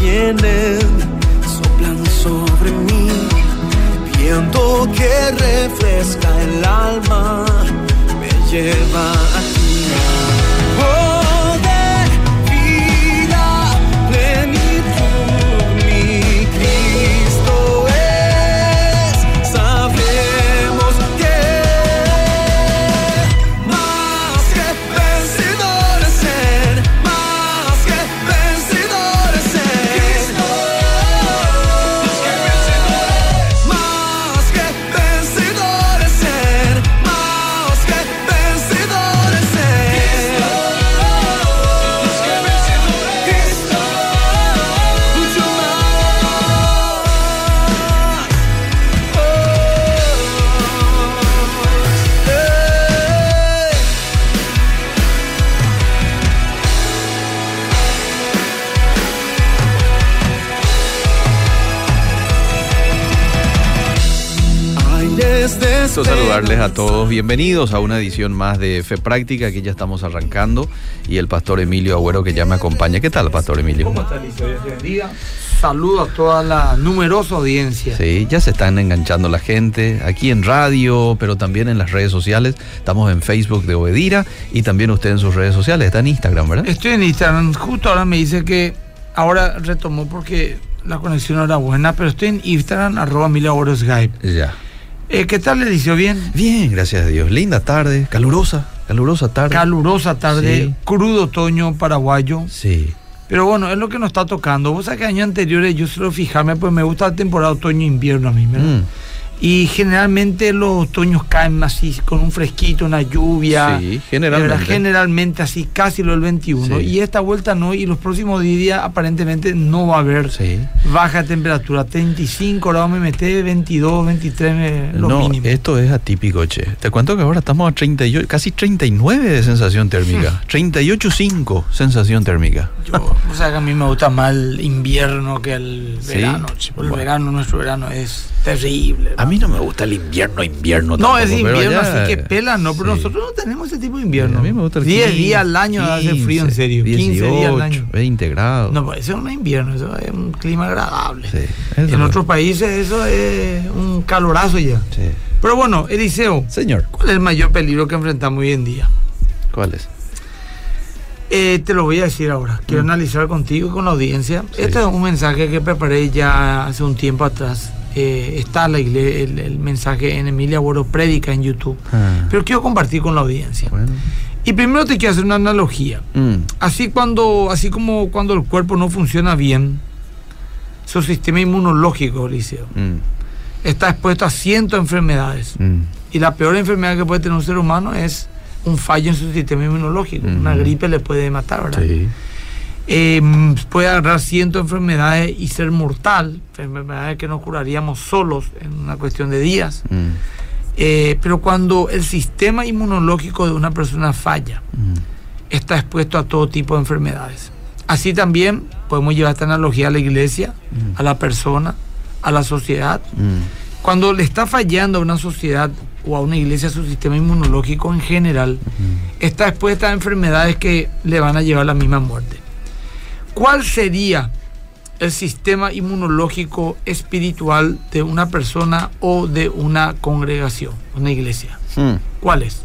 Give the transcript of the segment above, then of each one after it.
vienen, soplan sobre mí, viento que refresca el alma, me lleva a ti. Gusto saludarles a todos. Bienvenidos a una edición más de Fe Práctica. Aquí ya estamos arrancando. Y el pastor Emilio Agüero que ya me acompaña. ¿Qué tal, pastor Emilio? ¿Cómo está Liceo? Dios te bendiga. Saludo a toda la numerosa audiencia. Sí, ya se están enganchando la gente aquí en radio, pero también en las redes sociales. Estamos en Facebook de Obedira y también usted en sus redes sociales. Está en Instagram, ¿verdad? Estoy en Instagram. Justo ahora me dice que ahora retomó porque la conexión no era buena, pero estoy en Instagram, arroba Milagro Skype. Ya. Eh, ¿Qué tal, le? ¿Bien? Bien, gracias a Dios. Linda tarde, calurosa, calurosa tarde. Calurosa tarde, Sí. crudo otoño paraguayo. sí. Pero bueno, es lo que nos está tocando. Vos sabés que años anteriores yo suelo fijarme, pues me gusta la temporada otoño-invierno a mí, ¿verdad? Mm, Y generalmente los otoños caen así, con un fresquito, una lluvia. Sí, generalmente. verdad, generalmente así, casi lo del 21. Sí. Y esta vuelta no, y los próximos días aparentemente no va a haber Sí. baja temperatura. 35 grados me meté, 22, 23 me- lo no, mínimo. esto es atípico, che. Te cuento que ahora estamos a 38, casi 39 de sensación térmica. 38.5 sensación térmica. Yo, o sea que a mí me gusta más el invierno que el verano. che, Bueno. El verano, nuestro verano es terrible. A mí no me gusta el invierno, invierno. No, tampoco, es invierno, allá- así que pela, no, pero sí. nosotros no tenemos ese tipo de invierno. Sí, a mí me gusta el 10 15, días al año hace frío, en serio. 15 días al año. 20 grados. No, pues eso no es invierno, eso es un clima agradable. Sí, en otros países eso es un calorazo ya. Pero bueno, Eliseo, Señor, ¿cuál es el mayor peligro que enfrentamos hoy en día? ¿cuál es? Eh, te lo voy a decir ahora. Quiero analizar contigo y con la audiencia. Mm. Sí. Este es un mensaje que preparé ya hace un tiempo atrás. Eh, está la igle- el, el mensaje en Emilia Boro Prédica en YouTube. Ah, Pero quiero compartir con la audiencia. bueno. Y primero te quiero hacer una analogía. Mm, Así cuando, así como cuando el cuerpo no funciona bien, su sistema inmunológico, Eliseo, mm, está expuesto a cientos de enfermedades. mm. Y la peor enfermedad que puede tener un ser humano es un fallo en su sistema inmunológico. Una Ujú. gripe le puede matar, ¿verdad? Sí. Eh, puede agarrar cientos de enfermedades y ser mortal, enfermedades que no curaríamos solos en una cuestión de días. Mm, Eh, pero cuando el sistema inmunológico de una persona falla, mm. está expuesto a todo tipo de enfermedades. Así también podemos llevar esta analogía a la iglesia, a la persona, a la sociedad. Mm, Cuando le está fallando a una sociedad o a una iglesia su sistema inmunológico en general, está expuesta a enfermedades que le van a llevar a la misma muerte. ¿Cuál sería el sistema inmunológico espiritual de una persona o de una congregación, una iglesia? mm. ¿Cuál es?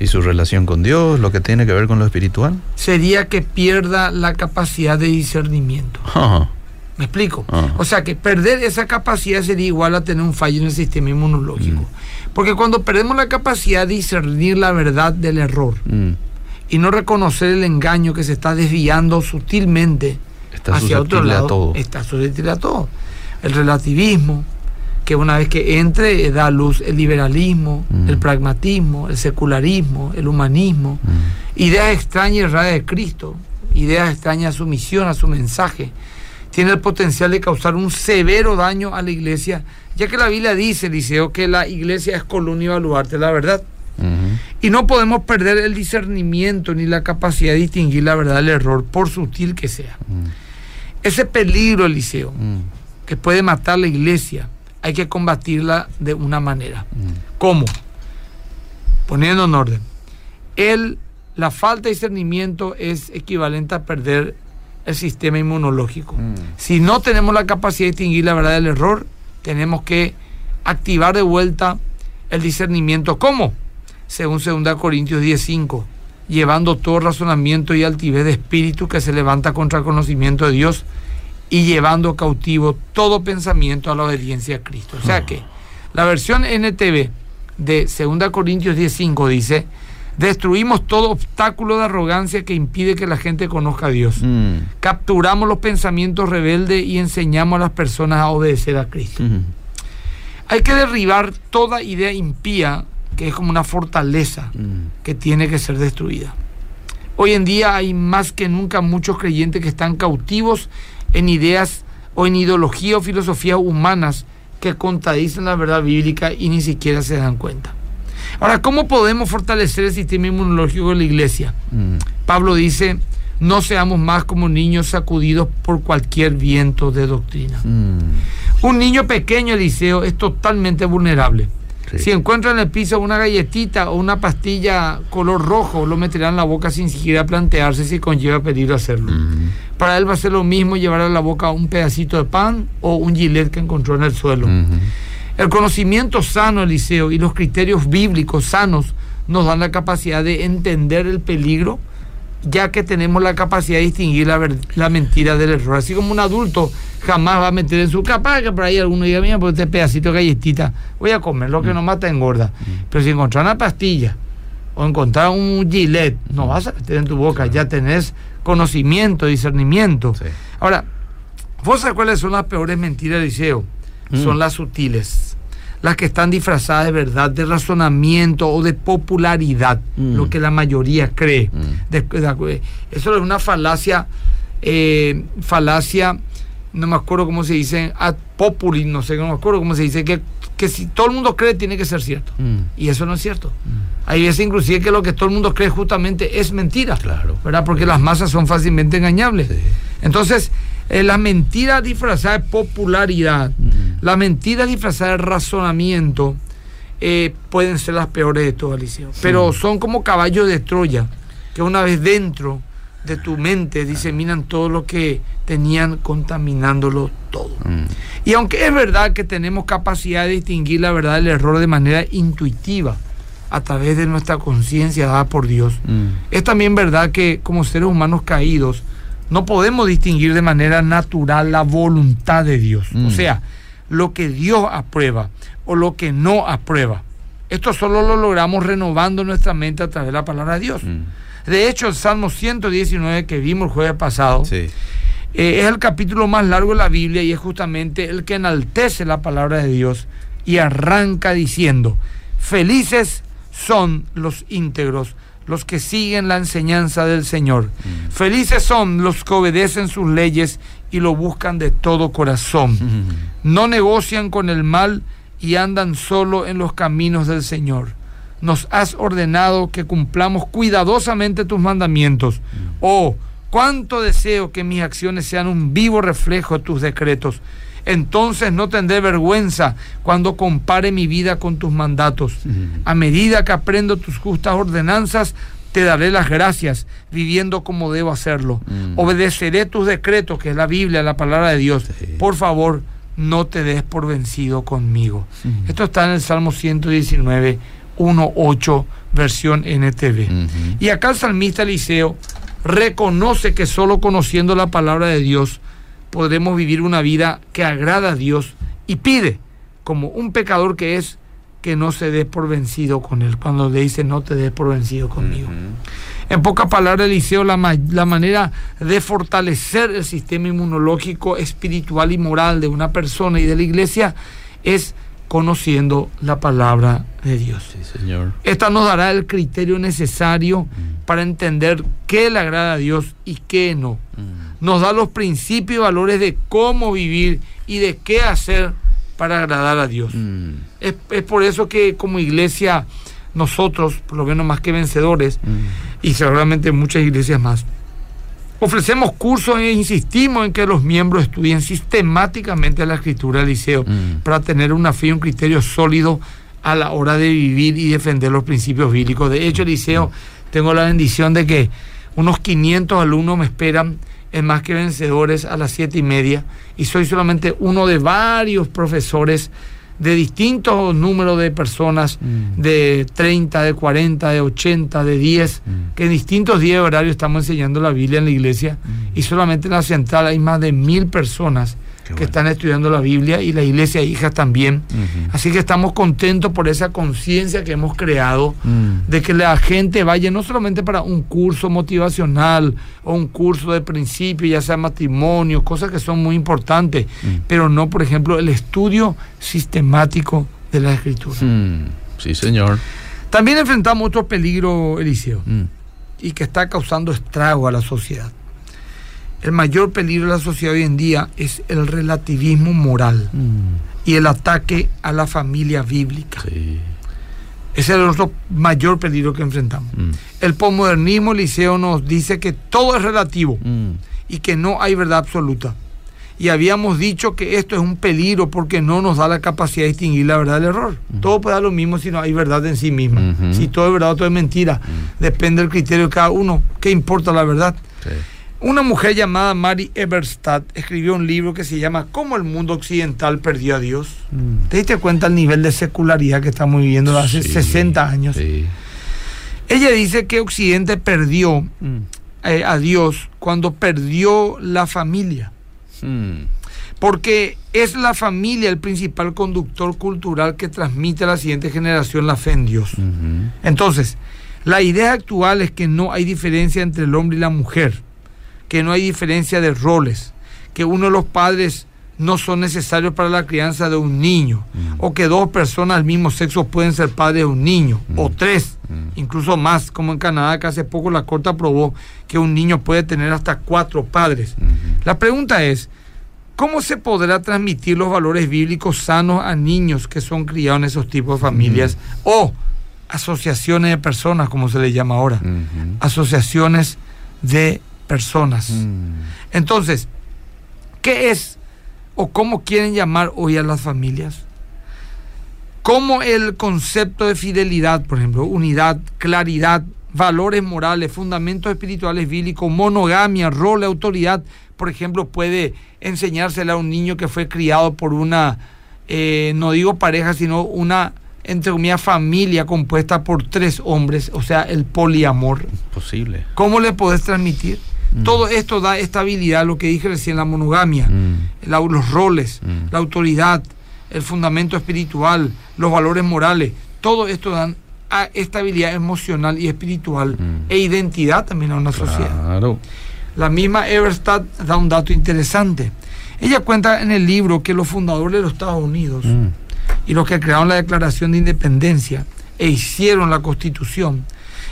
¿Y su relación con Dios, lo que tiene que ver con lo espiritual? Sería que pierda la capacidad de discernimiento. ¿Me explico? O sea que perder esa capacidad sería igual a tener un fallo en el sistema inmunológico. Mm. Porque cuando perdemos la capacidad de discernir la verdad del error Mm. Y no reconocer el engaño que se está desviando sutilmente Está hacia otro susceptible a lado, todo. está susceptible a todo. El relativismo, que una vez que entre eh, da a luz el liberalismo, Mm. el pragmatismo, el secularismo, el humanismo, Mm. ideas extrañas y de Cristo, ideas extrañas a su misión, a su mensaje, tiene el potencial de causar un severo daño a la iglesia, ya que la Biblia dice, Eliseo, que la iglesia es columna y baluarte la verdad. Y no podemos perder el discernimiento ni la capacidad de distinguir la verdad del error, por sutil que sea. Mm. Ese peligro, Eliseo, Mm. que puede matar la iglesia, hay que combatirla de una manera. Mm. ¿Cómo? Poniendo en orden. El, la falta de discernimiento es equivalente a perder el sistema inmunológico. Si no tenemos la capacidad de distinguir la verdad del error, tenemos que activar de vuelta el discernimiento. ¿Cómo? Según 2 Corintios 10:5, llevando todo razonamiento y altivez de espíritu que se levanta contra el conocimiento de Dios y llevando cautivo todo pensamiento a la obediencia a Cristo. O sea que la versión NTV de 2 Corintios 10:5 dice, destruimos todo obstáculo de arrogancia que impide que la gente conozca a Dios. Mm. Capturamos los pensamientos rebeldes y enseñamos a las personas a obedecer a Cristo. Mm. Hay que derribar toda idea impía que es como una fortaleza Mm. que tiene que ser destruida. Hoy en día hay más que nunca muchos creyentes que están cautivos en ideas o en ideología o filosofías humanas que contradicen la verdad bíblica y ni siquiera se dan cuenta. Ahora, ¿cómo podemos fortalecer el sistema inmunológico de la iglesia? Mm. Pablo dice, no seamos más como niños sacudidos por cualquier viento de doctrina. Mm. Un niño pequeño, Eliseo, es totalmente vulnerable. Sí. Si encuentra en el piso una galletita o una pastilla color rojo, lo meterá en la boca sin siquiera plantearse si conlleva peligro hacerlo. Para él va a ser lo mismo llevar a la boca un pedacito de pan o un gilet que encontró en el suelo. El conocimiento sano, Eliseo, y los criterios bíblicos sanos nos dan la capacidad de entender el peligro, ya que tenemos la capacidad de distinguir la, ver- la mentira del error. Así como un adulto jamás va a meter en su capaz que por ahí alguno diga, mira, por este pedacito de galletita, voy a comer lo que no mata engorda. Pero si encontrar una pastilla o encontrar un gilet, no vas a meter en tu boca, ya tenés conocimiento, discernimiento. Sí. Ahora, ¿vos sabés cuáles son las peores mentiras, Eliseo? Mm. Son las sutiles. Las que están disfrazadas de verdad, de razonamiento o de popularidad, Mm. lo que la mayoría cree. Mm. De- de- eso es una falacia, eh, falacia, no me acuerdo cómo se dice, ad populi, no sé, no me acuerdo cómo se dice, que, que si todo el mundo cree tiene que ser cierto. Mm. Y eso no es cierto. Hay veces inclusive que lo que todo el mundo cree justamente es mentira. Claro. ¿Verdad? Porque las masas son fácilmente engañables. Sí. Entonces, eh, la mentira disfrazada de popularidad, Mm. la mentira disfrazada de razonamiento, eh, pueden ser las peores de todas, Eliseo. Pero son como caballos de Troya, que una vez dentro de tu mente diseminan todo lo que tenían contaminándolo todo. Mm. Y aunque es verdad que tenemos capacidad de distinguir la verdad del error de manera intuitiva, a través de nuestra conciencia dada por Dios, Mm. es también verdad que como seres humanos caídos no podemos distinguir de manera natural la voluntad de Dios. Mm. O sea, lo que Dios aprueba o lo que no aprueba. Esto solo lo logramos renovando nuestra mente a través de la palabra de Dios. Mm. De hecho, el Salmo 119 que vimos el jueves pasado Sí. eh, es el capítulo más largo de la Biblia y es justamente el que enaltece la palabra de Dios y arranca diciendo, felices son los íntegros, los que siguen la enseñanza del Señor. Felices son los que obedecen sus leyes y lo buscan de todo corazón. Mm. No negocian con el mal y andan solo en los caminos del Señor. Nos has ordenado que cumplamos cuidadosamente tus mandamientos. Oh, cuánto deseo que mis acciones sean un vivo reflejo de tus decretos. Entonces no tendré vergüenza cuando compare mi vida con tus mandatos. A medida que aprendo tus justas ordenanzas, te daré las gracias, viviendo como debo hacerlo. Mm. Obedeceré tus decretos, que es la Biblia, la palabra de Dios. Por favor, no te des por vencido conmigo. Mm. Esto está en el Salmo 119, 1.8, versión NTV. Y acá el salmista Eliseo reconoce que solo conociendo la palabra de Dios podremos vivir una vida que agrada a Dios y pide, como un pecador que es, que no se dé por vencido con él. Cuando le dice no te des por vencido conmigo. En pocas palabras, Eliseo, la, ma- la manera de fortalecer el sistema inmunológico, espiritual y moral de una persona y de la iglesia es conociendo la palabra de Dios. Sí, señor. Esta nos dará el criterio necesario para entender qué le agrada a Dios y qué no. Mm. Nos da los principios y valores de cómo vivir y de qué hacer para agradar a Dios. Mm. Es, es por eso que como iglesia nosotros, por lo menos más que vencedores, Mm. y seguramente muchas iglesias más, ofrecemos cursos e insistimos en que los miembros estudien sistemáticamente la escritura del liceo Mm. para tener una fe y un criterio sólido a la hora de vivir y defender los principios bíblicos. De hecho, el liceo, tengo la bendición de que unos 500 alumnos me esperan en Más que Vencedores a las siete y media y soy solamente uno de varios profesores de distintos números de personas, Mm. de 30, de 40, de 80, de 10, Mm. que en distintos días de horario estamos enseñando la Biblia en la iglesia y solamente en la central hay más de mil personas Qué que bueno. están estudiando la Biblia y la iglesia hijas también. Así que estamos contentos por esa conciencia que hemos creado Mm. de que la gente vaya no solamente para un curso motivacional o un curso de principio, ya sea matrimonio, cosas que son muy importantes, Mm. pero no, por ejemplo, el estudio sistemático de la escritura. Mm. Sí, señor. También enfrentamos otro peligro, Eliseo, y que está causando estrago a la sociedad. El mayor peligro de la sociedad hoy en día es el relativismo moral Mm. y el ataque a la familia bíblica. Sí. Ese es el otro mayor peligro que enfrentamos. Mm. El posmodernismo liceo nos dice que todo es relativo Mm. y que no hay verdad absoluta. Y habíamos dicho que esto es un peligro porque no nos da la capacidad de distinguir la verdad del error. Todo puede dar lo mismo si no hay verdad en sí misma. Si todo es verdad o todo es mentira. Depende del criterio de cada uno. ¿Qué importa la verdad? Sí. Una mujer llamada Mary Eberstadt escribió un libro que se llama ¿Cómo el mundo occidental perdió a Dios? Mm. ¿Te diste cuenta el nivel de secularidad que estamos viviendo hace Sí. 60 años? Sí. Ella dice que Occidente perdió Mm. eh, a Dios cuando perdió la familia. Mm. Porque es la familia el principal conductor cultural que transmite a la siguiente generación la fe en Dios. Entonces, la idea actual es que no hay diferencia entre el hombre y la mujer, que no hay diferencia de roles, que uno de los padres no son necesarios para la crianza de un niño, Mm. o que dos personas del mismo sexo pueden ser padres de un niño, o tres, Mm. incluso más, como en Canadá, que hace poco la Corte aprobó que un niño puede tener hasta cuatro padres. La pregunta es, ¿cómo se podrá transmitir los valores bíblicos sanos a niños que son criados en esos tipos de familias o asociaciones de personas, como se le llama ahora? Asociaciones de personas. Mm. Entonces, ¿qué es o cómo quieren llamar hoy a las familias? ¿Cómo el concepto de fidelidad, por ejemplo, unidad, claridad, valores morales, fundamentos espirituales bíblicos, monogamia, rol, autoridad, por ejemplo, puede enseñársela a un niño que fue criado por una, eh, no digo pareja, sino una, entre comillas, familia compuesta por tres hombres, o sea, el poliamor? Posible. ¿Cómo le podés transmitir? Mm. Todo esto da estabilidad, lo que dije recién, la monogamia, Mm. la- los roles, Mm. la autoridad, el fundamento espiritual, los valores morales. Todo esto dan a estabilidad emocional y espiritual e identidad también a una sociedad. La misma Everstadt da un dato interesante. Ella cuenta en el libro que los fundadores de los Estados Unidos y los que crearon la Declaración de Independencia e hicieron la Constitución,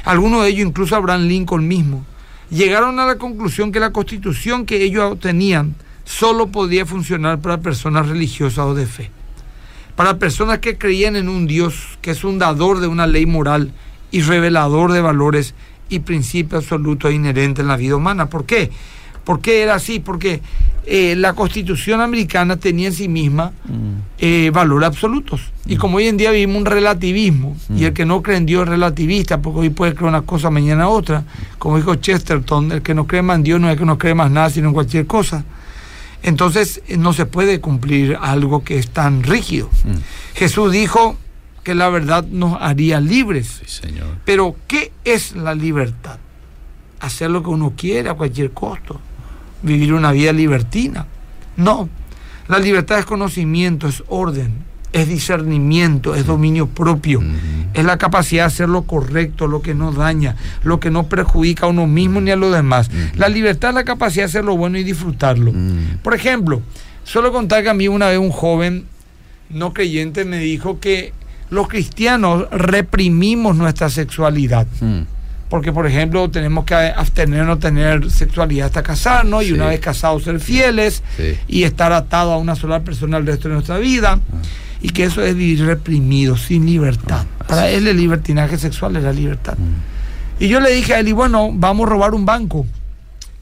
algunos de ellos, incluso Abraham Lincoln mismo, llegaron a la conclusión que la Constitución que ellos tenían solo podía funcionar para personas religiosas o de fe. Para personas que creían en un Dios que es un dador de una ley moral y revelador de valores y principios absolutos inherentes en la vida humana. ¿Por qué? ¿Por qué era así? Porque eh, la Constitución americana tenía en sí misma Mm. eh, valores absolutos. Y como hoy en día vivimos un relativismo, y el que no cree en Dios es relativista, porque hoy puede creer una cosa, mañana otra, como dijo Chesterton, el que no cree más en Dios no es que no cree más nada, sino en cualquier cosa. Entonces eh, no se puede cumplir algo que es tan rígido. Mm. Jesús dijo que la verdad nos haría libres. Sí, señor. Pero, ¿qué es la libertad? Hacer lo que uno quiere a cualquier costo. Vivir una vida libertina. No. La libertad es conocimiento, es orden, es discernimiento, es dominio propio. Es la capacidad de hacer lo correcto, lo que no daña, lo que no perjudica a uno mismo ni a los demás. La libertad es la capacidad de hacer lo bueno y disfrutarlo. Mm. Por ejemplo, solo contar que a mí una vez un joven no creyente me dijo que los cristianos reprimimos nuestra sexualidad. Porque, por ejemplo, tenemos que abstenernos, tener sexualidad hasta casarnos y una vez casados ser fieles Sí. y estar atado a una sola persona el resto de nuestra vida. Y que eso es vivir reprimido, sin libertad. Ah, Para él el libertinaje sexual es la libertad. Mm. Y yo le dije a él, y bueno, vamos a robar un banco.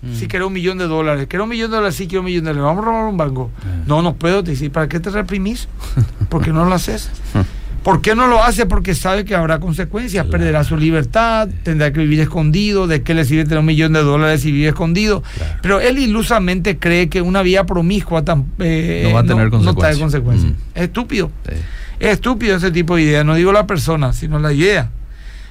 Mm. Si quiero un millón de dólares, quiero un millón de dólares, sí quiero un millón de dólares, vamos a robar un banco. Ah. No, no puedo, te dice, ¿para qué te reprimís? Porque no lo haces. ¿Por qué no lo hace? Porque sabe que habrá consecuencias, Claro. perderá su libertad, tendrá que vivir escondido, de qué le sirve tener un millón de dólares si vive escondido. Claro. Pero él ilusamente cree que una vida promiscua eh, No va a tener consecuencias. consecuencias. Mm. Es estúpido. Sí. Es estúpido ese tipo de idea, no digo la persona, sino la idea.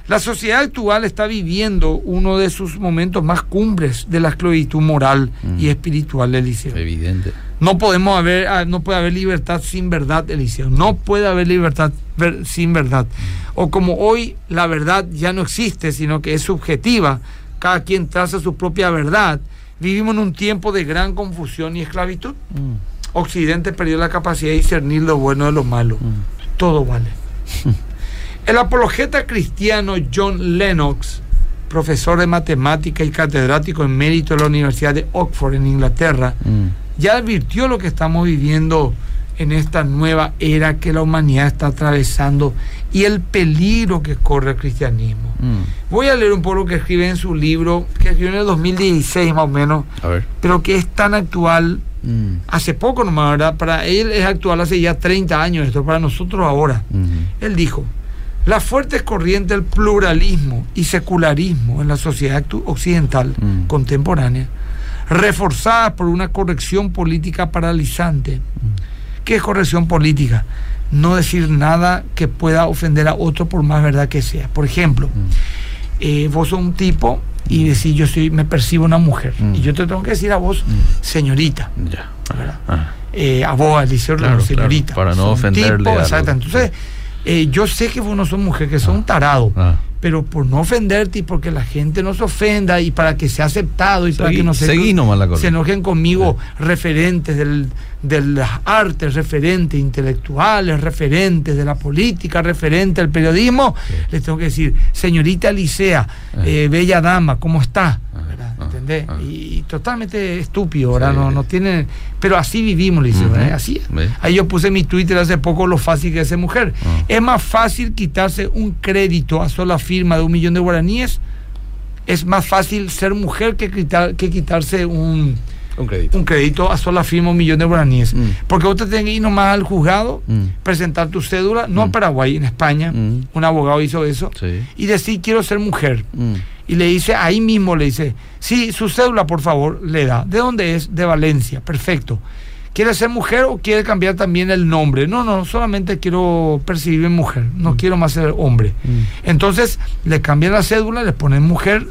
La sociedad actual está viviendo uno de sus momentos más cumbres de la esclavitud moral Mm. y espiritual, Eliseo. Evidente. No podemos haber, ah, no puede haber libertad sin verdad, Eliseo. No puede haber libertad ver- sin verdad. O como hoy la verdad ya no existe, sino que es subjetiva, cada quien traza su propia verdad. Vivimos en un tiempo de gran confusión y esclavitud. Mm. Occidente perdió la capacidad de discernir lo bueno de lo malo. Mm. Todo vale. El apologeta cristiano John Lennox, profesor de matemática y catedrático en mérito de la Universidad de Oxford en Inglaterra, Mm. ya advirtió lo que estamos viviendo en esta nueva era que la humanidad está atravesando y el peligro que corre el cristianismo. Mm. Voy a leer un poco lo que escribe en su libro, que escribió en el 2016 más o menos, A ver. pero que es tan actual, Mm. hace poco nomás, ¿verdad? Para él es actual hace ya 30 años, esto para nosotros ahora. Él dijo, las fuertes corrientes del pluralismo y secularismo en la sociedad occidental Mm. contemporánea, reforzadas por una corrección política paralizante. ¿Qué es corrección política? No decir nada que pueda ofender a otro por más verdad que sea. Por ejemplo, eh, vos sos un tipo y decís yo soy, me percibo una mujer. Mm. Y yo te tengo que decir a vos, señorita. Ah. eh, a vos, al Liceo Claro, señorita. claro, para no ofenderle tipo, a exacto. Entonces, eh, yo sé que vos no sos mujer, que sos. Ah. Pero por no ofenderte y porque la gente no se ofenda y para que sea aceptado y para que no se, nomás se enojen conmigo referentes del, de las artes, referentes intelectuales, referentes de la política, referentes del periodismo, les tengo que decir, señorita Licea, eh, bella dama, ¿cómo está? ¿Verdad? ah, ¿Entendés? ah. Y, y totalmente estúpido, ¿verdad? Sí. No, no tiene... Pero así vivimos, Ujú. ¿eh? Así. Ahí yo puse en mi Twitter hace poco lo fácil que es ser mujer. Ah. Es más fácil quitarse un crédito a sola firma de un millón de guaraníes. Es más fácil ser mujer que, quitar- que quitarse un, Un crédito. un crédito a sola firma un millón de guaraníes. Mm. Porque vos te tenés que ir nomás al juzgado, Mm. presentar tu cédula, no en Mm. Paraguay, en España. Mm. Un abogado hizo eso. Sí. Y decir, quiero ser mujer. Y le dice, ahí mismo le dice, sí, su cédula, por favor, le da. ¿De dónde es? De Valencia. Perfecto. ¿Quiere ser mujer o quiere cambiar también el nombre? No, no, solamente quiero percibirme mujer, no quiero más ser hombre. Mm. Entonces le cambian la cédula, le ponen mujer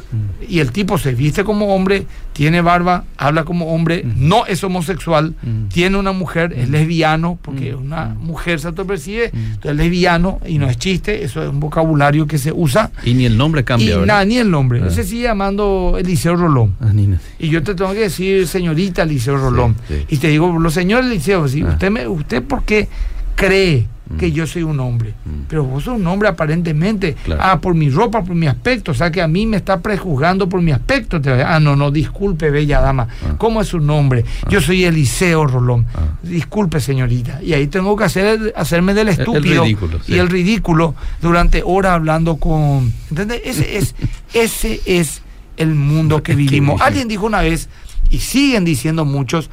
y el tipo se viste como hombre, tiene barba, habla como hombre, no es homosexual, Mm. tiene una mujer, es lesbiano, porque una mujer se autopercibe, entonces es lesbiano y no es chiste, eso es un vocabulario que se usa. Y ni el nombre cambia, y nada, ni el nombre. Ah. Ese sigue llamando Eliseo Rolón. Ah, ni- Y yo te tengo que decir, señorita Eliseo Rolón. sí. Y te digo, los señores Eliseo, si Ah. usted, me, usted por qué cree Mm. que yo soy un hombre? Mm. Pero vos sos un hombre aparentemente. Claro. Ah, por mi ropa, por mi aspecto. O sea que a mí me está prejuzgando por mi aspecto. Ah, no, no, disculpe, bella dama. Ah. ¿Cómo es su nombre? Yo soy Eliseo Rolón. Ah. Disculpe, señorita. Y ahí tengo que hacer, hacerme del El- el estúpido. ridículo, sí. Y el ridículo durante horas hablando con. ¿Entendés? Ese es, ese es el mundo que vivimos. Alguien dijo una vez, y siguen diciendo muchos,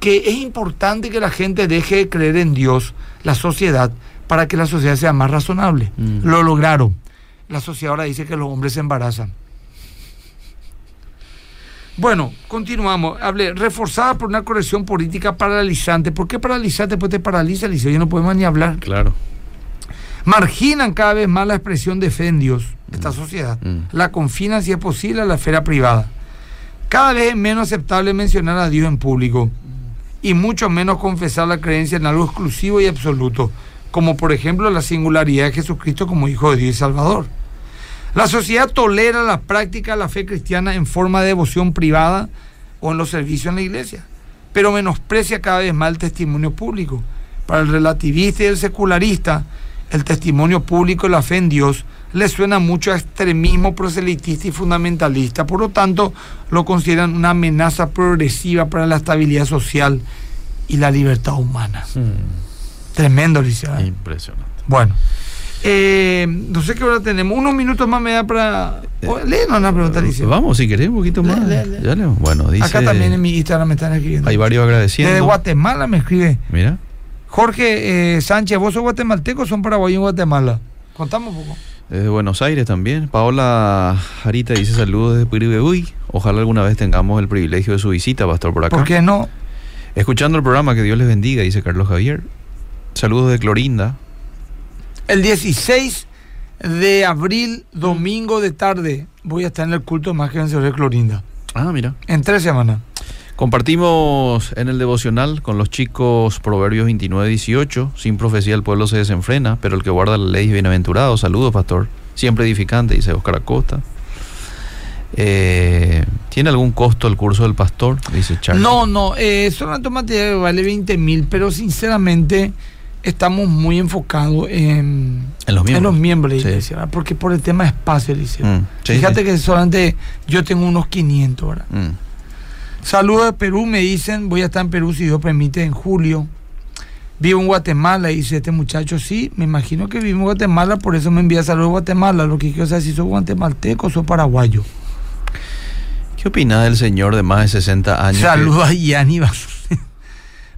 que es importante que la gente deje de creer en Dios, la sociedad, para que la sociedad sea más razonable. Mm. Lo lograron. La sociedad ahora dice que los hombres se embarazan. Bueno, continuamos. Hablé, reforzada por una corrección política paralizante. ¿Por qué paralizante? Pues te paraliza, Liceo, ya no podemos ni hablar. Claro. Marginan cada vez más la expresión de fe en Dios, esta sociedad. Mm. La confinan, si es posible, a la esfera privada. Cada vez es menos aceptable mencionar a Dios en público y mucho menos confesar la creencia en algo exclusivo y absoluto, como por ejemplo la singularidad de Jesucristo como Hijo de Dios y Salvador. La sociedad tolera la práctica de la fe cristiana en forma de devoción privada o en los servicios en la iglesia, pero menosprecia cada vez más el testimonio público. Para el relativista y el secularista, el testimonio público y la fe en Dios le suena mucho a extremismo proselitista y fundamentalista, por lo tanto lo consideran una amenaza progresiva para la estabilidad social y la libertad humana. Tremendo, Liceo. ¿eh? Impresionante. Bueno, eh, no sé qué hora tenemos. Unos minutos más me da para. Oh, léenos una pregunta, Liceo. Vamos, si querés, un poquito más. Ya leo. Bueno, dice. Acá también en mi Instagram me están escribiendo. Hay varios Desde agradeciendo. Guatemala me escribe Mira. Jorge eh, Sánchez, ¿vos sos guatemalteco o son paraguayos en Guatemala? Contamos un poco. Desde Buenos Aires también. Paola Jarita dice saludos desde Piribebuy. Ojalá alguna vez tengamos el privilegio de su visita, pastor, por acá. ¿Por qué no? Escuchando el programa, que Dios les bendiga, dice Carlos Javier. Saludos de Clorinda. El 16 de abril, domingo de tarde, voy a estar en el culto más que de Clorinda. Ah, mira. En tres semanas. Compartimos en el devocional con los chicos Proverbios 29, 18. Sin profecía el pueblo se desenfrena, pero el que guarda la ley es bienaventurado. Saludos, pastor. Siempre edificante, dice Oscar Acosta. Eh, ¿Tiene algún costo el curso del pastor? Dice Charlie. No, no, eh, solamente un material que vale 20 mil, pero sinceramente estamos muy enfocados en, En los miembros. miembros de Sí. iglesia, porque por el tema de espacio, Eliseo. Mm, sí, Fíjate sí. que solamente yo tengo unos 500, ¿verdad? Mm. Saludos de Perú, me dicen, voy a estar en Perú si Dios permite en julio. Vivo en Guatemala, dice este muchacho, sí, me imagino que vive en Guatemala, por eso me envía saludos de Guatemala. Lo que quiero saber si soy guatemalteco o soy paraguayo. ¿Qué opina del señor de más de 60 años? que- Saludos a Yanni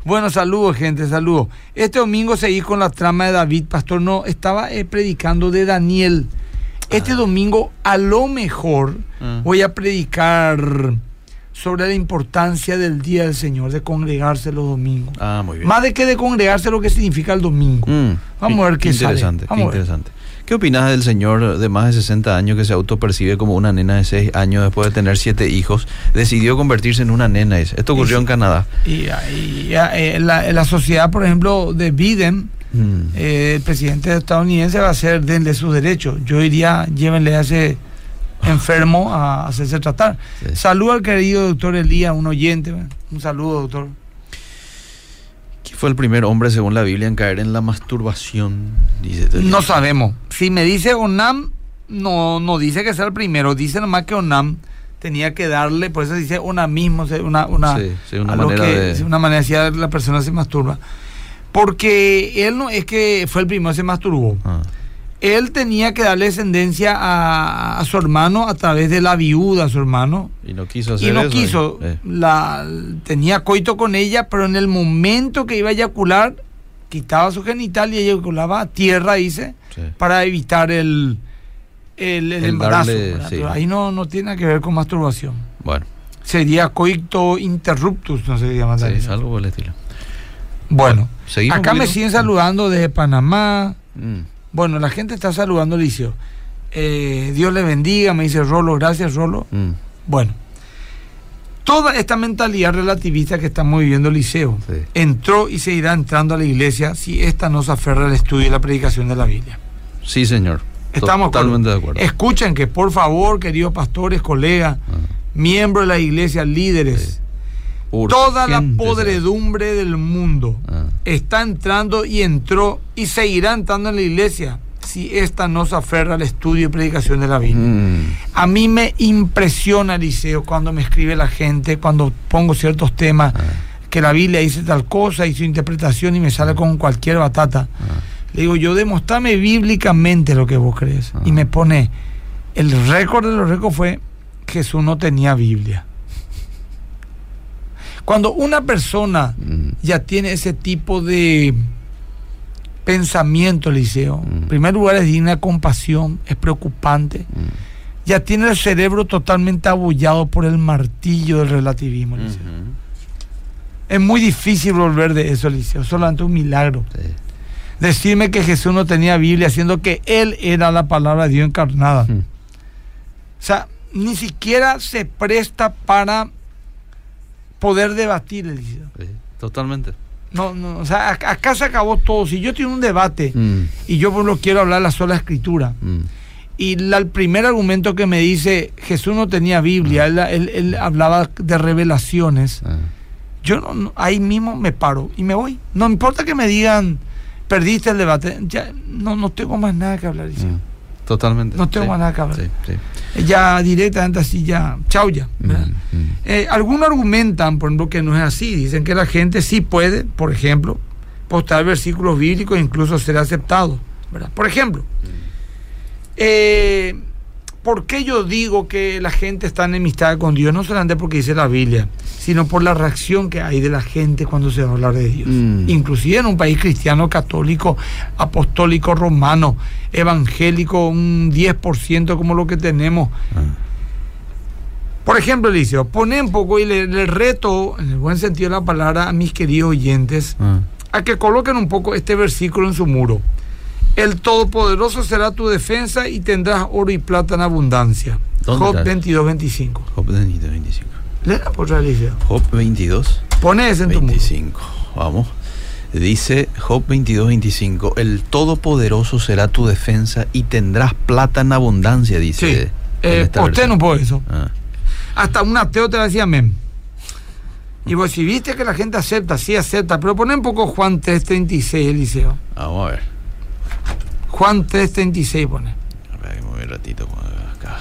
Bueno, saludos, gente, saludos. Este domingo seguí con la trama de David, pastor. No, estaba eh, predicando de Daniel. Este domingo, a lo mejor, Ah. voy a predicar sobre la importancia del día del Señor, de congregarse los domingos. Ah, muy bien. Más de que de congregarse, lo que significa el domingo. Mm, Vamos a ver qué sale. interesante, Vamos qué interesante. ¿Qué opinas del señor de más de 60 años que se autopercibe como una nena de 6 años después de tener 7 hijos? Decidió convertirse en una nena. Esto ocurrió en Canadá. Y, y, eh, la, la sociedad, por ejemplo, de Biden, Mm. eh, el presidente estadounidense va a ser denle sus derechos. Yo diría, llévenle a ese enfermo a hacerse tratar. Sí. Saludo al querido doctor Elías, un oyente. Un saludo, doctor. ¿Quién fue el primer hombre, según la Biblia, en caer en la masturbación? Dice este No sabemos. Si me dice Onam, no, no dice que sea el primero. Dice nomás que Onam tenía que darle, por eso dice onamismo, una, una, Sí, sí, una manera que- de- una manera de la persona se masturba. Porque él no es que fue el primero que se masturbó. Ah, Él tenía que darle descendencia a, a su hermano a través de la viuda, a su hermano. y no quiso hacer Y no eso. quiso. eh. La, tenía coito con ella, pero en el momento que iba a eyacular, quitaba su genital y eyaculaba a tierra, dice, Sí. para evitar el, el, el El embarazo. ahí no, no tiene que ver con masturbación. Bueno, Sería coito interruptus, no sé qué llama. sí, también. algo por el estilo. Bueno, Seguimos. acá me siguen saludando desde Panamá. Mm, Bueno, la gente está saludando, Liceo. Eh, Dios le bendiga, me dice Rolo, gracias Rolo. mm, Bueno, toda esta mentalidad relativista que estamos viviendo Liceo Sí. entró y seguirá entrando a la iglesia si esta no se aferra al estudio y la predicación de la Biblia. Sí, señor. Estamos totalmente de acuerdo. Escuchen que por favor, queridos pastores, colegas, miembros de la iglesia, líderes, toda la podredumbre del mundo Ah, está entrando y entró y seguirá entrando en la iglesia si esta no se aferra al estudio y predicación de la Biblia. mm, A mí me impresiona, Liceo, cuando me escribe la gente, cuando pongo ciertos temas, ah, que la Biblia dice tal cosa y su interpretación y me sale con cualquier batata. ah. Le digo, yo demostrame bíblicamente lo que vos crees. Y me pone, el récord de los récords fue, Jesús no tenía Biblia. Cuando una persona Mm, ya tiene ese tipo de pensamiento, Liceo, Mm. en primer lugar es digna de compasión, es preocupante. mm, Ya tiene el cerebro totalmente abollado por el martillo del relativismo, ujú, Es muy difícil volver de eso, Liceo, solamente un milagro. sí. Decirme que Jesús no tenía Biblia, siendo que Él era la palabra de Dios encarnada. O sea, ni siquiera se presta para poder debatir, Eliseo. sí, Totalmente. No, no, o sea, ac- acá se acabó todo. Si yo tengo un debate Mm, y yo por lo quiero hablar la sola escritura, mm, y la- el primer argumento que me dice Jesús no tenía Biblia, él, él- él hablaba de revelaciones, ah, yo no- no- ahí mismo me paro y me voy. No importa que me digan, perdiste el debate, ya no, no tengo más nada que hablar. Eliseo. Mm, Totalmente. No tengo sí, más nada que hablar. Sí, sí. Ya directamente así, ya, chau ya. Mm, mm. Eh, algunos argumentan, por ejemplo, que no es así. Dicen que la gente sí puede, por ejemplo, postar versículos bíblicos e incluso ser aceptado. ¿verdad? Por ejemplo, eh, ¿Por qué yo digo que la gente está enemistada con Dios? No solamente porque dice la Biblia, sino por la reacción que hay de la gente cuando se va a hablar de Dios. Mm. Inclusive en un país cristiano, católico, apostólico, romano, evangélico, un 10% como lo que tenemos. Por ejemplo, Eliseo, pone un poco y le, le reto, en el buen sentido de la palabra, a mis queridos oyentes, Ah. a que coloquen un poco este versículo en su muro. El Todopoderoso será tu defensa y tendrás oro y plata en abundancia. ¿Dónde Job está? 22, 25. Job 22, 25. Léela por Eliseo. Job 22, Pone ese en tu muro. 25. Vamos. Dice Job 22, 25. El Todopoderoso será tu defensa y tendrás plata en abundancia, dice. Sí. Eh, un versión. poco eso. Ah. Hasta un ateo te va a decir amén. Y vos si viste que la gente acepta, sí acepta, pero pone un poco Juan 3.36, Eliseo. Vamos a ver. Juan 3.36 pone. A ver, un ratito acá.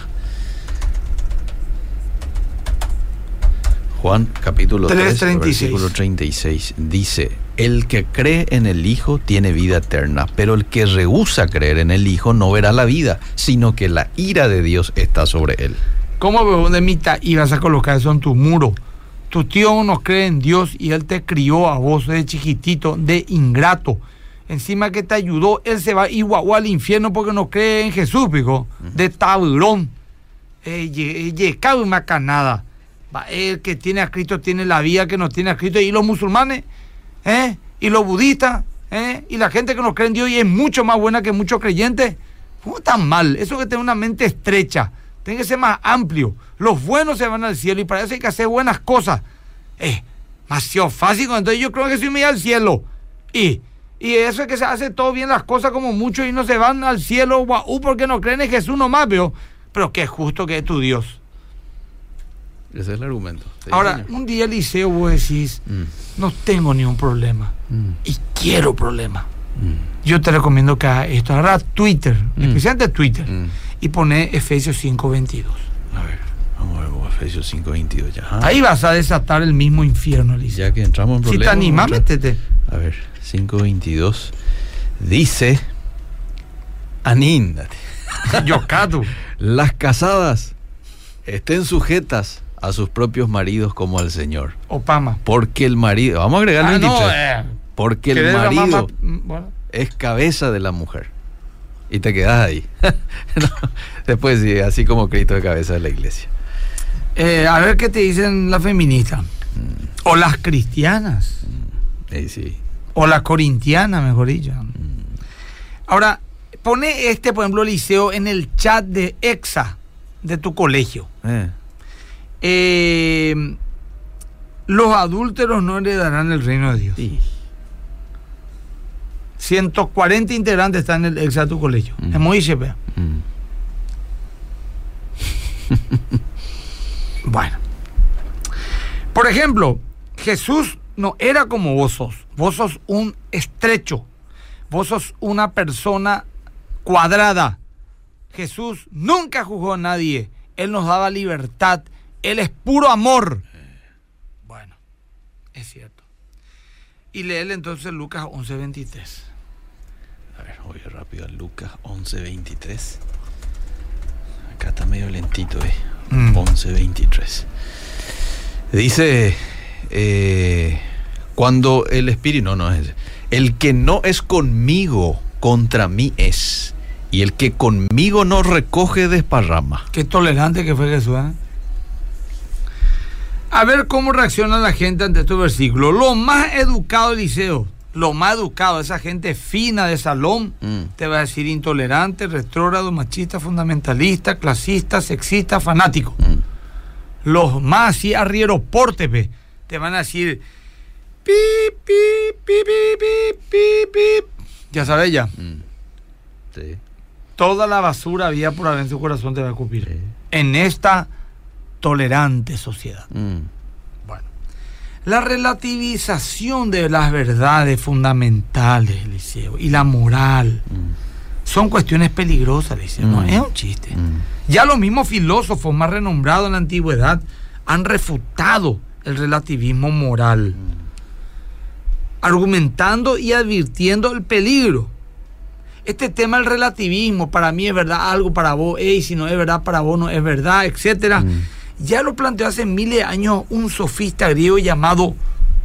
Juan capítulo 3, 3:36. versículo 36 dice, el que cree en el Hijo tiene vida eterna, pero el que rehúsa creer en el Hijo no verá la vida, sino que la ira de Dios está sobre él. ¿Cómo bebón de mitad ibas a colocar eso en tu muro? Tu tío no cree en Dios y él te crió a vos de chiquitito, de ingrato. Encima que te ayudó, él se va igual al infierno porque no cree en Jesús, pico. De taburón. Eh, cabe macanada. Va, El que tiene a Cristo tiene la vida que no tiene a Cristo. Y los musulmanes, ¿eh? y los budistas, ¿eh? y la gente que no cree en Dios y es mucho más buena que muchos creyentes. ¿Cómo tan mal? Eso que tiene una mente estrecha. Tiene que ser más amplio. Los buenos se van al cielo y para eso hay que hacer buenas cosas. Eh, demasiado fácil. Entonces yo creo que soy medio al cielo. Y, y eso es que se hace todo bien las cosas como muchos y no se van al cielo guau, porque no creen en Jesús nomás, veo. Pero qué justo que es tu Dios. Ese es el argumento. Ahora, un día Eliseo vos decís, Mm, no tengo ni un problema. mm, Y quiero problema. mm, Yo te recomiendo que hagas esto. Agarra Twitter, Mm. especialmente Twitter, mm. y pone Efesios 5.22. A ver, vamos a ver vos, Efesios 5.22 ya. Ah, Ahí vas a desatar el mismo infierno, Eliseo. Ya que entramos en Si te problemas. animas, métete. A ver, 5.22 dice, aníndate. Yocato. Las casadas estén sujetas a sus propios maridos como al Señor. Opama. Porque el marido, vamos a agregar Ah, no, 23, eh, porque el marido mamá- mm, bueno. es cabeza de la mujer. Y te quedas ahí. No, Después sí, así como Cristo es cabeza de la iglesia. Eh, a ver qué te dicen las feministas. O las cristianas. Ahí sí. O las corintianas, mejor dicho. Ahora, pone este, por ejemplo, Liceo, en el chat de EXA de tu colegio. Eh, Eh, los adúlteros no heredarán el reino de Dios. sí. 140 integrantes están en el EXA de tu colegio. Mm. Es muy. Mm. Bueno. Por ejemplo, Jesús no era como vos sos. Vos sos un estrecho. Vos sos una persona cuadrada. Jesús nunca juzgó a nadie. Él nos daba libertad. Él es puro amor. Bueno, es cierto. Y léele entonces Lucas 11:23. A ver, voy rápido a Lucas 11.23. Acá está medio lentito, eh. Mm. 11.23. Dice, eh, cuando el espíritu, no, no es, el que no es conmigo, contra mí es. Y el que conmigo no recoge, desparrama. Qué tolerante que fue Jesús. ¿eh? A ver cómo reacciona la gente ante este versículo. Lo más educado, Eliseo, lo más educado, esa gente fina de salón, Mm. te va a decir intolerante, retrógrado, machista, fundamentalista, clasista, sexista, fanático. Mm. Los más así arrieros porte, pe, te van a decir pi, pi, pi, pi, pi, pi, pi. Ya sabes ya, Mm. Sí, toda la basura había por haber en su corazón te va a cupir. sí. En esta tolerante sociedad. Mm. Bueno, la relativización de las verdades fundamentales, Eliseo, y la moral Mm. son cuestiones peligrosas. No Mm. es un chiste. Mm. Ya los mismos filósofos más renombrados en la antigüedad han refutado el relativismo moral, argumentando y advirtiendo el peligro. Este tema del relativismo, para mí es verdad algo, para vos, y si no es verdad, para vos no es verdad, etcétera. Mm. Ya lo planteó hace miles de años un sofista griego llamado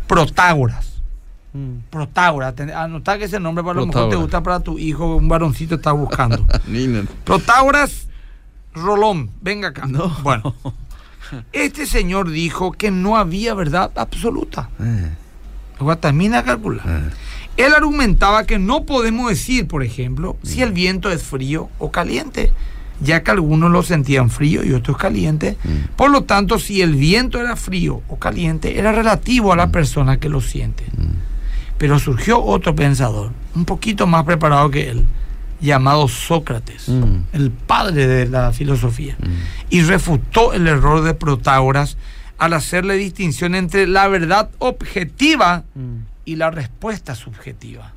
Protágoras. Protágoras, ten- anotá que ese nombre para lo mejor te Protágoras. gusta para tu hijo, un varoncito está buscando. Protágoras Rolón, venga acá. No. Bueno, este señor dijo que no había verdad absoluta. Eh, Guatamina a calcular. eh. Él argumentaba que no podemos decir, por ejemplo, si el viento es frío o caliente, ya que algunos lo sentían frío y otros caliente. Mm. Por lo tanto, si el viento era frío o caliente, era relativo a la persona que lo siente. Pero surgió otro pensador, un poquito más preparado que él, llamado Sócrates, Mm. el padre de la filosofía, Mm. y refutó el error de Protágoras al hacerle distinción entre la verdad objetiva y la respuesta subjetiva.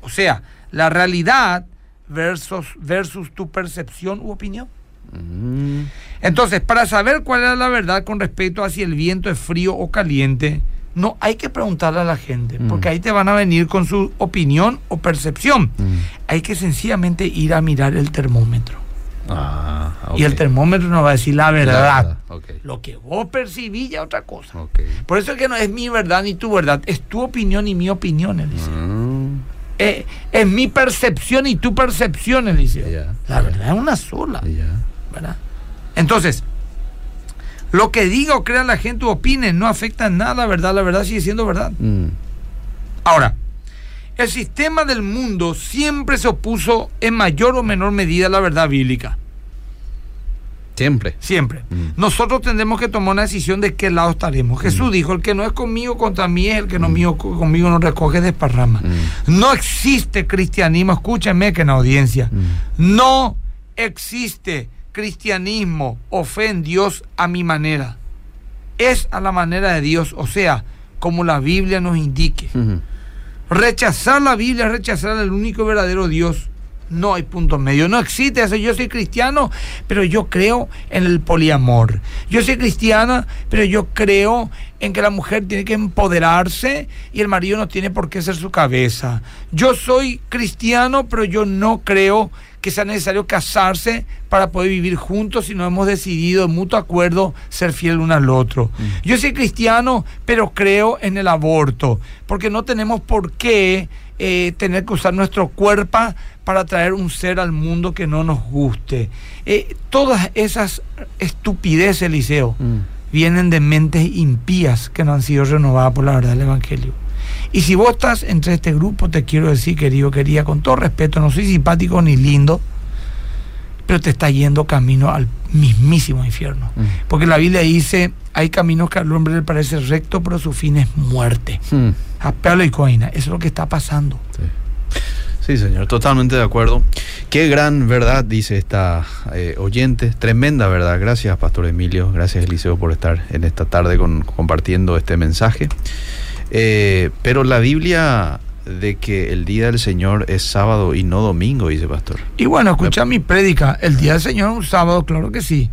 O sea, la realidad versus, versus tu percepción u opinión. Mm. Entonces, para saber cuál es la verdad con respecto a si el viento es frío o caliente, no hay que preguntarle a la gente, Mm. porque ahí te van a venir con su opinión o percepción. Mm. Hay que sencillamente ir a mirar el termómetro. Ah, Y el termómetro nos va a decir la La verdad. ok. Lo que vos percibís ya es otra cosa. Por eso es que no es mi verdad ni tu verdad, es tu opinión y mi opinión, Eliseo. Mm. Eh, es mi percepción y tu percepción, Eliseo. La verdad es una sola. ¿verdad? Entonces, lo que diga o crea la gente o opine no afecta en nada a la verdad, la verdad sigue siendo verdad. Mm. Ahora, el sistema del mundo siempre se opuso en mayor o menor medida a la verdad bíblica. Siempre. Siempre. Mm. Nosotros tendremos que tomar una decisión de qué lado estaremos. Jesús dijo, el que no es conmigo contra mí es el que no mío conmigo no recoge desparrama. Mm. No existe cristianismo, escúchenme que en la audiencia, Mm. no existe cristianismo o fe en Dios a mi manera. Es a la manera de Dios, o sea, como la Biblia nos indique. Rechazar la Biblia es rechazar al único verdadero Dios. No hay punto medio. No existe eso. Yo soy cristiano, pero yo creo en el poliamor. Yo soy cristiana, pero yo creo en que la mujer tiene que empoderarse y el marido no tiene por qué ser su cabeza. Yo soy cristiano, pero yo no creo que sea necesario casarse para poder vivir juntos si no hemos decidido de mutuo acuerdo ser fiel uno al otro. Yo soy cristiano, pero creo en el aborto, porque no tenemos por qué eh, tener que usar nuestro cuerpo para traer un ser al mundo que no nos guste. Eh, todas esas estupideces, Eliseo, Mm. vienen de mentes impías que no han sido renovadas por la verdad del Evangelio. Y si vos estás entre este grupo, te quiero decir, querido, quería, con todo respeto, no soy simpático ni lindo, pero te está yendo camino al mismísimo infierno. Mm. Porque la Biblia dice, hay caminos que al hombre le parece recto, pero su fin es muerte. Mm. A pelo y coina, eso es lo que está pasando. Sí, señor, totalmente de acuerdo. Qué gran verdad, dice esta eh, oyente. Tremenda verdad. Gracias, Pastor Emilio. Gracias, Eliseo, por estar en esta tarde con- compartiendo este mensaje. Eh, pero la Biblia de que el día del Señor es sábado y no domingo, dice Pastor. Y bueno, escucha mi prédica. El día del Señor es un sábado, claro que sí.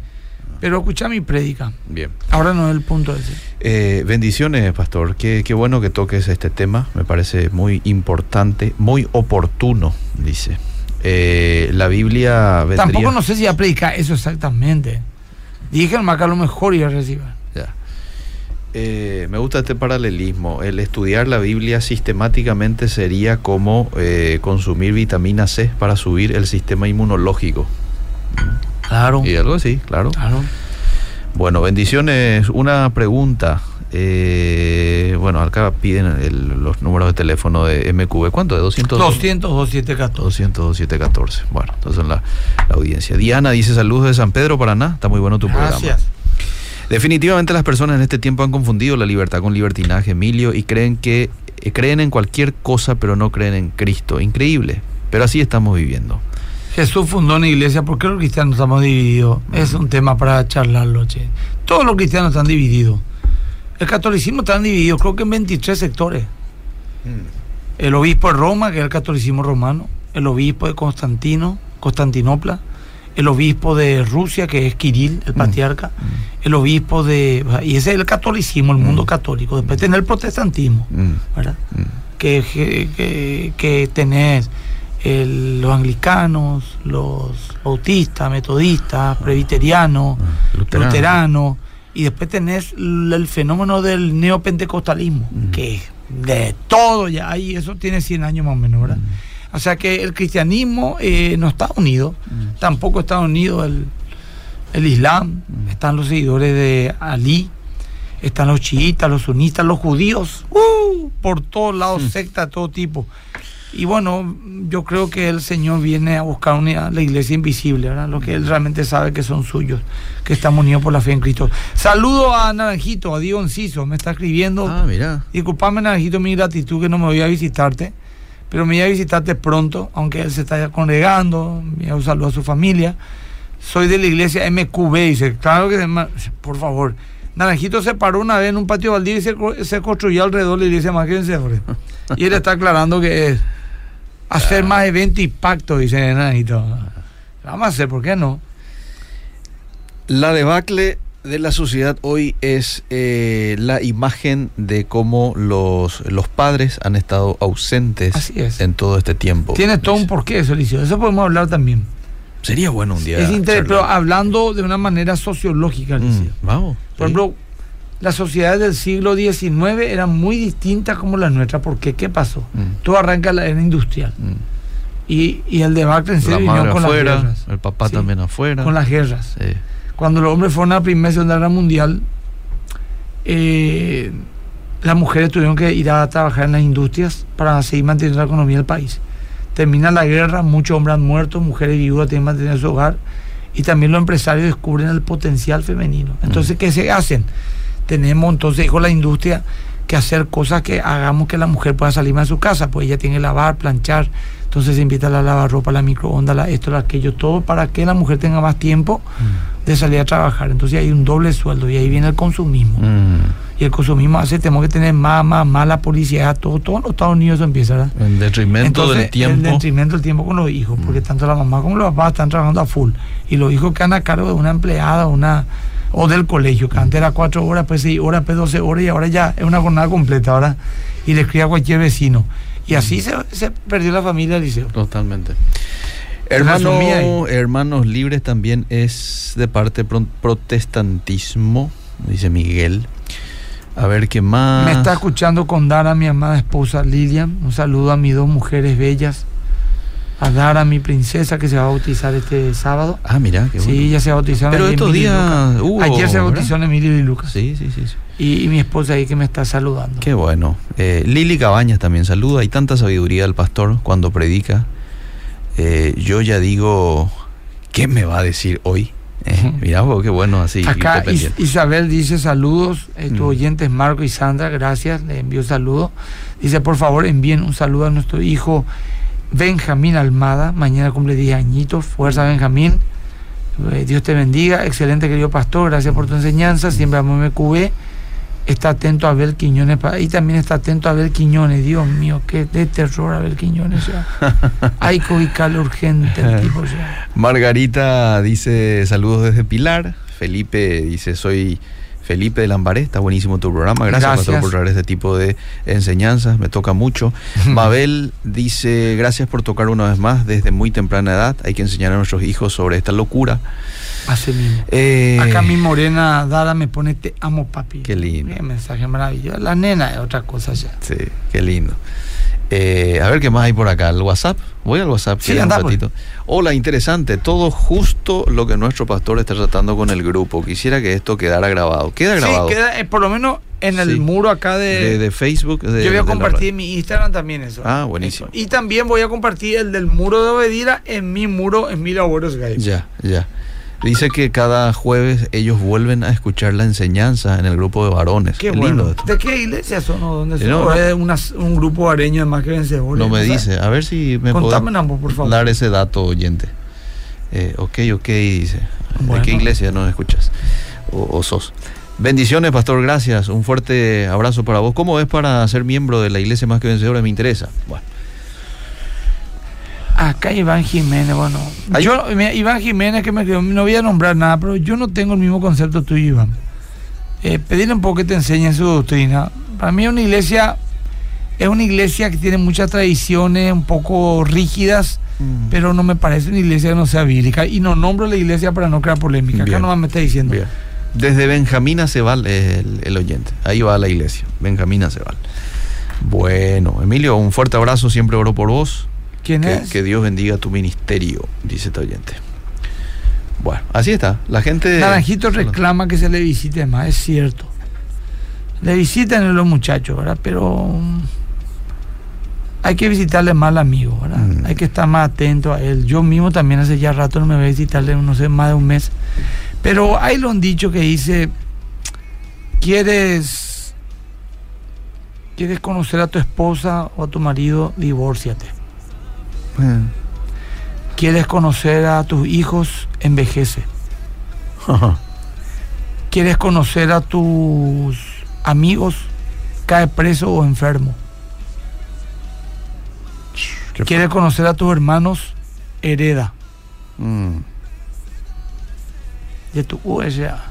Pero escucha mi prédica. Bien. Ahora no es el punto ese. Eh, bendiciones, Pastor. Qué, qué bueno que toques este tema. Me parece muy importante, muy oportuno, dice. Eh, la Biblia vendría... Tampoco no sé si va a predicar eso exactamente. Dije nomás que a lo mejor iba a recibir. Eh, me gusta este paralelismo. El estudiar la Biblia sistemáticamente sería como eh, consumir vitamina C para subir el sistema inmunológico. Claro. Y algo así, claro. Claro. Bueno, bendiciones. Una pregunta. Eh, bueno, acá piden el- los números de teléfono de MQB. ¿Cuánto? ¿De 200? 200, 2714. 200, 714. Bueno, entonces la, la audiencia. Diana dice saludos de San Pedro, Paraná. Está muy bueno tu programa. Gracias. Definitivamente las personas en este tiempo han confundido la libertad con libertinaje, Emilio, y creen que eh, creen en cualquier cosa, pero no creen en Cristo. Increíble. Pero así estamos viviendo. Jesús fundó una iglesia. ¿Por qué los cristianos estamos divididos? Es un tema para charlarlo, che. Todos los cristianos están divididos. El catolicismo está dividido, creo que en 23 sectores. El obispo de Roma, que es el catolicismo romano. El obispo de Constantino, Constantinopla. El obispo de Rusia, que es Kirill, el patriarca. El obispo de... Y ese es el catolicismo, el mundo católico. Después tenés el protestantismo, Mm, ¿verdad? mm, que, que, que- tenés el- los anglicanos, los bautistas, metodistas, presbiterianos, Ah, luterano. luteranos, y después tenés el fenómeno del neopentecostalismo, Mm. que de todo ya, y eso tiene 100 años más o menos, ¿verdad? Mm. O sea que el cristianismo eh, no está unido, Mm. tampoco está unido el, el Islam, Mm. están los seguidores de Ali, están los chiitas, los sunistas, los judíos, ¡uh! por todos lados, Mm. secta de todo tipo. Y bueno, yo creo que el Señor viene a buscar una, la iglesia invisible, ¿verdad? Lo que Él realmente sabe que son suyos, que estamos unidos por la fe en Cristo. Saludo a Naranjito, a Diego Enciso, me está escribiendo. Ah, mira. Disculpame, Naranjito, mi gratitud que no me voy a visitarte, pero me voy a visitarte pronto, aunque él se está congregando. envía Un saludo a su familia. Soy de la iglesia MQB, dice, claro que, ma- por favor. Naranjito se paró una vez en un patio baldío y se, se construyó alrededor de la iglesia más que vencedores. Y él está aclarando que es hacer más evento y pacto, dice Naranjito. Vamos a hacer, ¿por qué no? La debacle de la sociedad hoy es eh, la imagen de cómo los, los padres han estado ausentes Así es. en todo este tiempo. Tiene todo un porqué eso, Eliseo. Eso podemos hablar también. Sería bueno un día. Es pero hablando de una manera sociológica, Mm, Eliseo. vamos. Por sí. ejemplo, las sociedades del siglo XIX eran muy distintas como las nuestras. ¿Por qué? ¿Qué pasó? Mm, Todo arranca en la era industrial. mm. Y, y el debate en madre vino con las afuera, guerras. el papá Sí, también afuera. Con las guerras. Sí. Cuando los hombres fueron a la Primera y Segunda Guerra Mundial, eh, las mujeres tuvieron que ir a trabajar en las industrias para seguir manteniendo la economía del país. Termina la guerra, muchos hombres han muerto, mujeres viudas tienen que mantener su hogar y también los empresarios descubren el potencial femenino. Entonces, ¿qué se hacen? Tenemos entonces, dijo la industria, que hacer cosas que hagamos que la mujer pueda salir más de su casa, pues ella tiene que lavar, planchar, entonces se invita a la lavarropa, la microondas, la esto, la aquello, todo para que la mujer tenga más tiempo de salir a trabajar. Entonces hay un doble sueldo y ahí viene el consumismo. Mm. Y el consumismo hace, tenemos que tener más, más, más la policía, todo, todo en los Estados Unidos eso empieza, ¿verdad? En detrimento Entonces, del tiempo. Mm. el detrimento del tiempo con los hijos, porque tanto la mamá como los papás están trabajando a full. Y los hijos quedan a cargo de una empleada una o del colegio, que antes era cuatro horas, pues seis horas, pues doce horas, y ahora ya es una jornada completa, ¿verdad? Y le escribe a cualquier vecino. Y así se, se perdió la familia del liceo. Totalmente. Hermano, Hermanos Libres también es de parte pro- protestantismo, dice Miguel. A ver qué más. Me está escuchando con Dara, mi amada esposa Lilian. Un saludo a mis dos mujeres bellas. A Dara, mi princesa, que se va a bautizar este sábado. Ah, mira, qué bueno. Sí, ya se bautizaron. Pero estos días hubo, Ayer se en Emilio y Lucas. Sí, sí, sí. sí. Y, y mi esposa ahí que me está saludando. Qué bueno. Eh, Lili Cabañas también saluda. Hay tanta sabiduría del pastor cuando predica. Eh, yo ya digo, ¿qué me va a decir hoy? Eh, mira, vos, qué bueno así. Acá Is-. Isabel dice saludos, eh, tus Mm. oyentes Marco y Sandra, gracias, le envío saludos. Dice, por favor, envíen un saludo a nuestro hijo Benjamín Almada, mañana cumple 10 añitos, fuerza Benjamín, Eh, Dios te bendiga, excelente querido pastor, gracias por tu enseñanza, siempre amo MQB, está atento a Abel Quiñones, y también está atento a Abel Quiñones, Dios mío, qué de terror Abel Quiñones ya. Hay ubicarle urgente el tipo ya. Margarita dice saludos desde Pilar. Felipe dice soy Felipe de Lambaré, está buenísimo tu programa. Gracias, Gracias. Pastor, por traer este tipo de enseñanzas, me toca mucho. Mabel dice gracias por tocar una vez más desde muy temprana edad. Hay que enseñar a nuestros hijos sobre esta locura. Así mismo. Eh, Acá mi morena Dara me pone te amo papi. Qué lindo. Qué mensaje maravilloso. La nena es otra cosa ya. Sí, qué lindo. Eh, a ver qué más hay por acá. ¿El WhatsApp? Voy al WhatsApp. Sí, ¿quieres un anda, pues. Hola, interesante. Todo justo lo que nuestro pastor está tratando con el grupo. Quisiera que esto quedara grabado. Queda grabado. Sí, queda eh, por lo menos en el Sí. muro acá de... de, de Facebook. de- yo voy a compartir en mi Instagram también eso. Ah, buenísimo. Eso. Y también voy a compartir el del muro de Obedira en mi muro en mi labores Skype. Ya, ya. Dice que cada jueves ellos vuelven a escuchar la enseñanza en el grupo de varones. Qué, Qué, bueno. lindo esto. ¿De qué iglesia son o dónde son? No, ¿O no. es una- un grupo areño de más que vencedores? No me dice. A ver si me Contame puede ambos, por favor. dar ese dato, oyente. Eh, ok, ok, dice. Bueno. ¿De qué iglesia nos escuchas? O, o sos. Bendiciones, pastor, gracias. Un fuerte abrazo para vos. ¿Cómo es para ser miembro de la iglesia más que vencedora? Me interesa. Bueno, Acá Iván Jiménez, bueno. Hay- Yo, mira, Iván Jiménez, que me no voy a nombrar nada, pero yo no tengo el mismo concepto tuyo, Iván. Eh, pedirle un poco que te enseñe su doctrina. Para mí una iglesia Es una iglesia que tiene muchas tradiciones un poco rígidas, Mm. pero no me parece una iglesia que no sea bíblica. Y no nombro la iglesia para no crear polémica. Acá Bien. no me está diciendo. Bien. Desde Benjamín Acebal es el, el oyente. Ahí va la iglesia. Benjamín Acebal. Bueno, Emilio, un fuerte abrazo. Siempre oro por vos. ¿Quién Que, es? que Dios bendiga tu ministerio, dice este oyente. Bueno, así está. La gente. Naranjito reclama que se le visite más, es cierto. Le visitan a los muchachos, ¿verdad? Pero mm, hay que visitarle más al amigo, ¿verdad? Mm. Hay que estar más atento a él. Yo mismo también hace ya rato no me voy a visitarle, no sé, más de un mes. Pero hay lo han dicho que dice, ¿quieres, ¿quieres conocer a tu esposa o a tu marido? Divórciate. ¿Quieres conocer a tus hijos? Envejece. ¿Quieres conocer a tus amigos? Cae preso o enfermo. ¿Quieres conocer a tus hermanos? Hereda. Mm. De tu USA.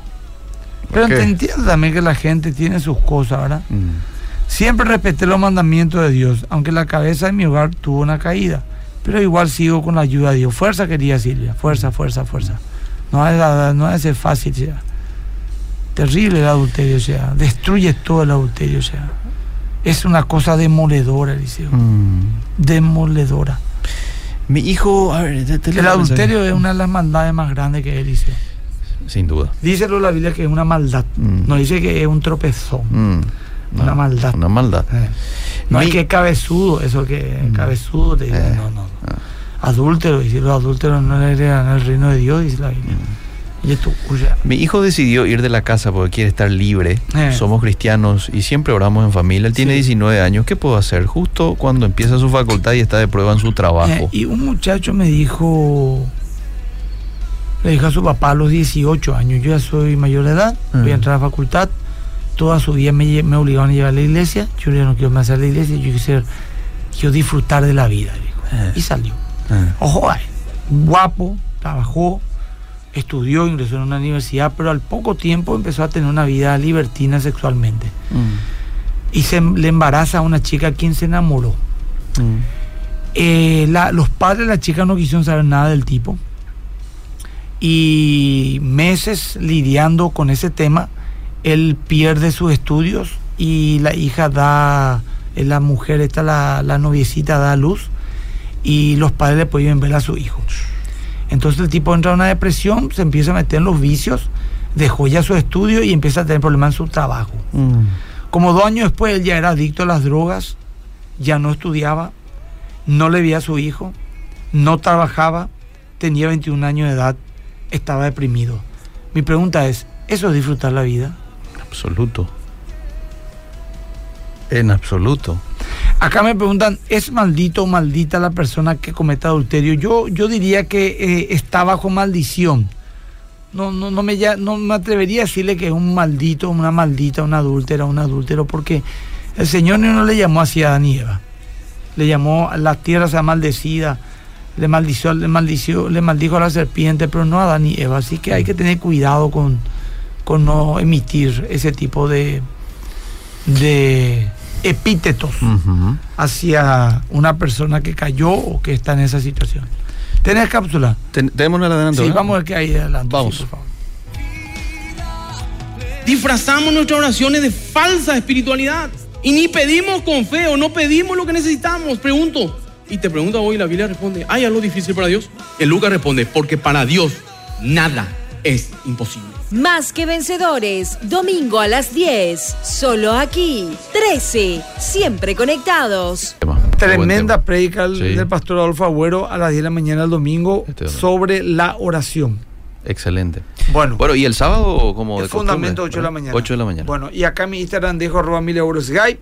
Pero te entiendo también que la gente tiene sus cosas, ¿verdad? Mm. Siempre respeté los mandamientos de Dios, aunque la cabeza de mi hogar tuvo una caída. Pero igual sigo con la ayuda de Dios. Fuerza, querida Silvia. Fuerza, fuerza, fuerza. No de, no ser fácil, o sea. Terrible el adulterio, o sea. Destruye todo el adulterio, o sea. Es una cosa demoledora, Eliseo. Mm. Demoledora. Mi hijo. A ver, te- te leo El adulterio es una de las maldades más grandes que hay, Eliseo. Sin duda. Díselo la Biblia que es una maldad. Mm. No dice que es un tropezón. Mm. Una maldad. Una maldad. Eh. No Mi- es que cabezudo, eso que Mm. cabezudo te dice, Eh. no, no. Ah. Adúltero, y si los adúlteros no heredan el reino de Dios, dice la Biblia. Mm. Y esto, o sea, Mi hijo decidió ir de la casa porque quiere estar libre. Eh. Somos cristianos y siempre oramos en familia. Él tiene Sí. 19 años. ¿Qué puedo hacer? Justo cuando empieza su facultad y está de prueba en su trabajo. eh, y un muchacho me dijo, le dijo a su papá a los 18 años, yo ya soy mayor de edad, voy Ah. a entrar a la facultad, toda su vida me, me obligaban a llevar a la iglesia, yo ya no quiero más hacer la iglesia, yo quiero, quiero disfrutar de la vida, dijo. Eh. y salió. Ah. Ojo, ay, guapo, trabajó, estudió, ingresó en una universidad, pero al poco tiempo empezó a tener una vida libertina sexualmente. Mm. Y se le embaraza a una chica a quien se enamoró. Mm. Eh, la- los padres de la chica no quisieron saber nada del tipo. Y meses lidiando con ese tema, él pierde sus estudios y la hija da, eh, la mujer, esta, la, la noviecita da a luz y los padres le pueden ver a su hijo. Entonces el tipo entra en una depresión, se empieza a meter en los vicios, dejó ya su estudio y empieza a tener problemas en su trabajo. Mm. Como dos años después él ya era adicto a las drogas, ya no estudiaba, no le veía a su hijo, no trabajaba, tenía 21 años de edad, estaba deprimido. Mi pregunta es, ¿eso es disfrutar la vida? Absoluto. En absoluto. Acá me preguntan, ¿es maldito o maldita la persona que comete adulterio? Yo, yo diría que eh, está bajo maldición. No, no, no, me, ya- no me atrevería a decirle que es un maldito, una maldita, una adúltera, un adúltero, porque el Señor no le llamó así a Adán y Eva. Le llamó, la tierra sea maldecida, le maldició, le maldició, le maldijo a la serpiente, pero no a Adán y Eva. Así que hay que tener cuidado con, con no emitir ese tipo de, de epítetos hacia una persona que cayó o que está en esa situación. ¿Tenés cápsula? Ten- tenemos una adelante. Sí, vamos a ver qué hay adelante. Vamos. sí, por favor. disfrazamos nuestras oraciones de falsa espiritualidad y ni pedimos con fe o no pedimos lo que necesitamos. Pregunto. Y te pregunta hoy, la Biblia responde, ¿hay algo difícil para Dios? El Lucas responde, porque para Dios nada es imposible. Más que vencedores, domingo a las 10, solo aquí, 13, siempre conectados. Tremenda tema. prédica del, Sí. del pastor Adolfo Agüero a las 10 de la mañana el domingo Este domingo. sobre la oración. Excelente. Bueno, Bueno, y el sábado, como el de fundamento costumbre, 8 de la mañana. 8 de la mañana. Bueno, y acá mi Instagram dejo arroba mil euros Skype.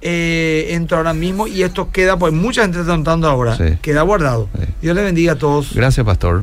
Eh, entro ahora mismo y esto queda, pues mucha gente está notando ahora. Sí. Queda guardado. Sí. Dios le bendiga a todos. Gracias, pastor.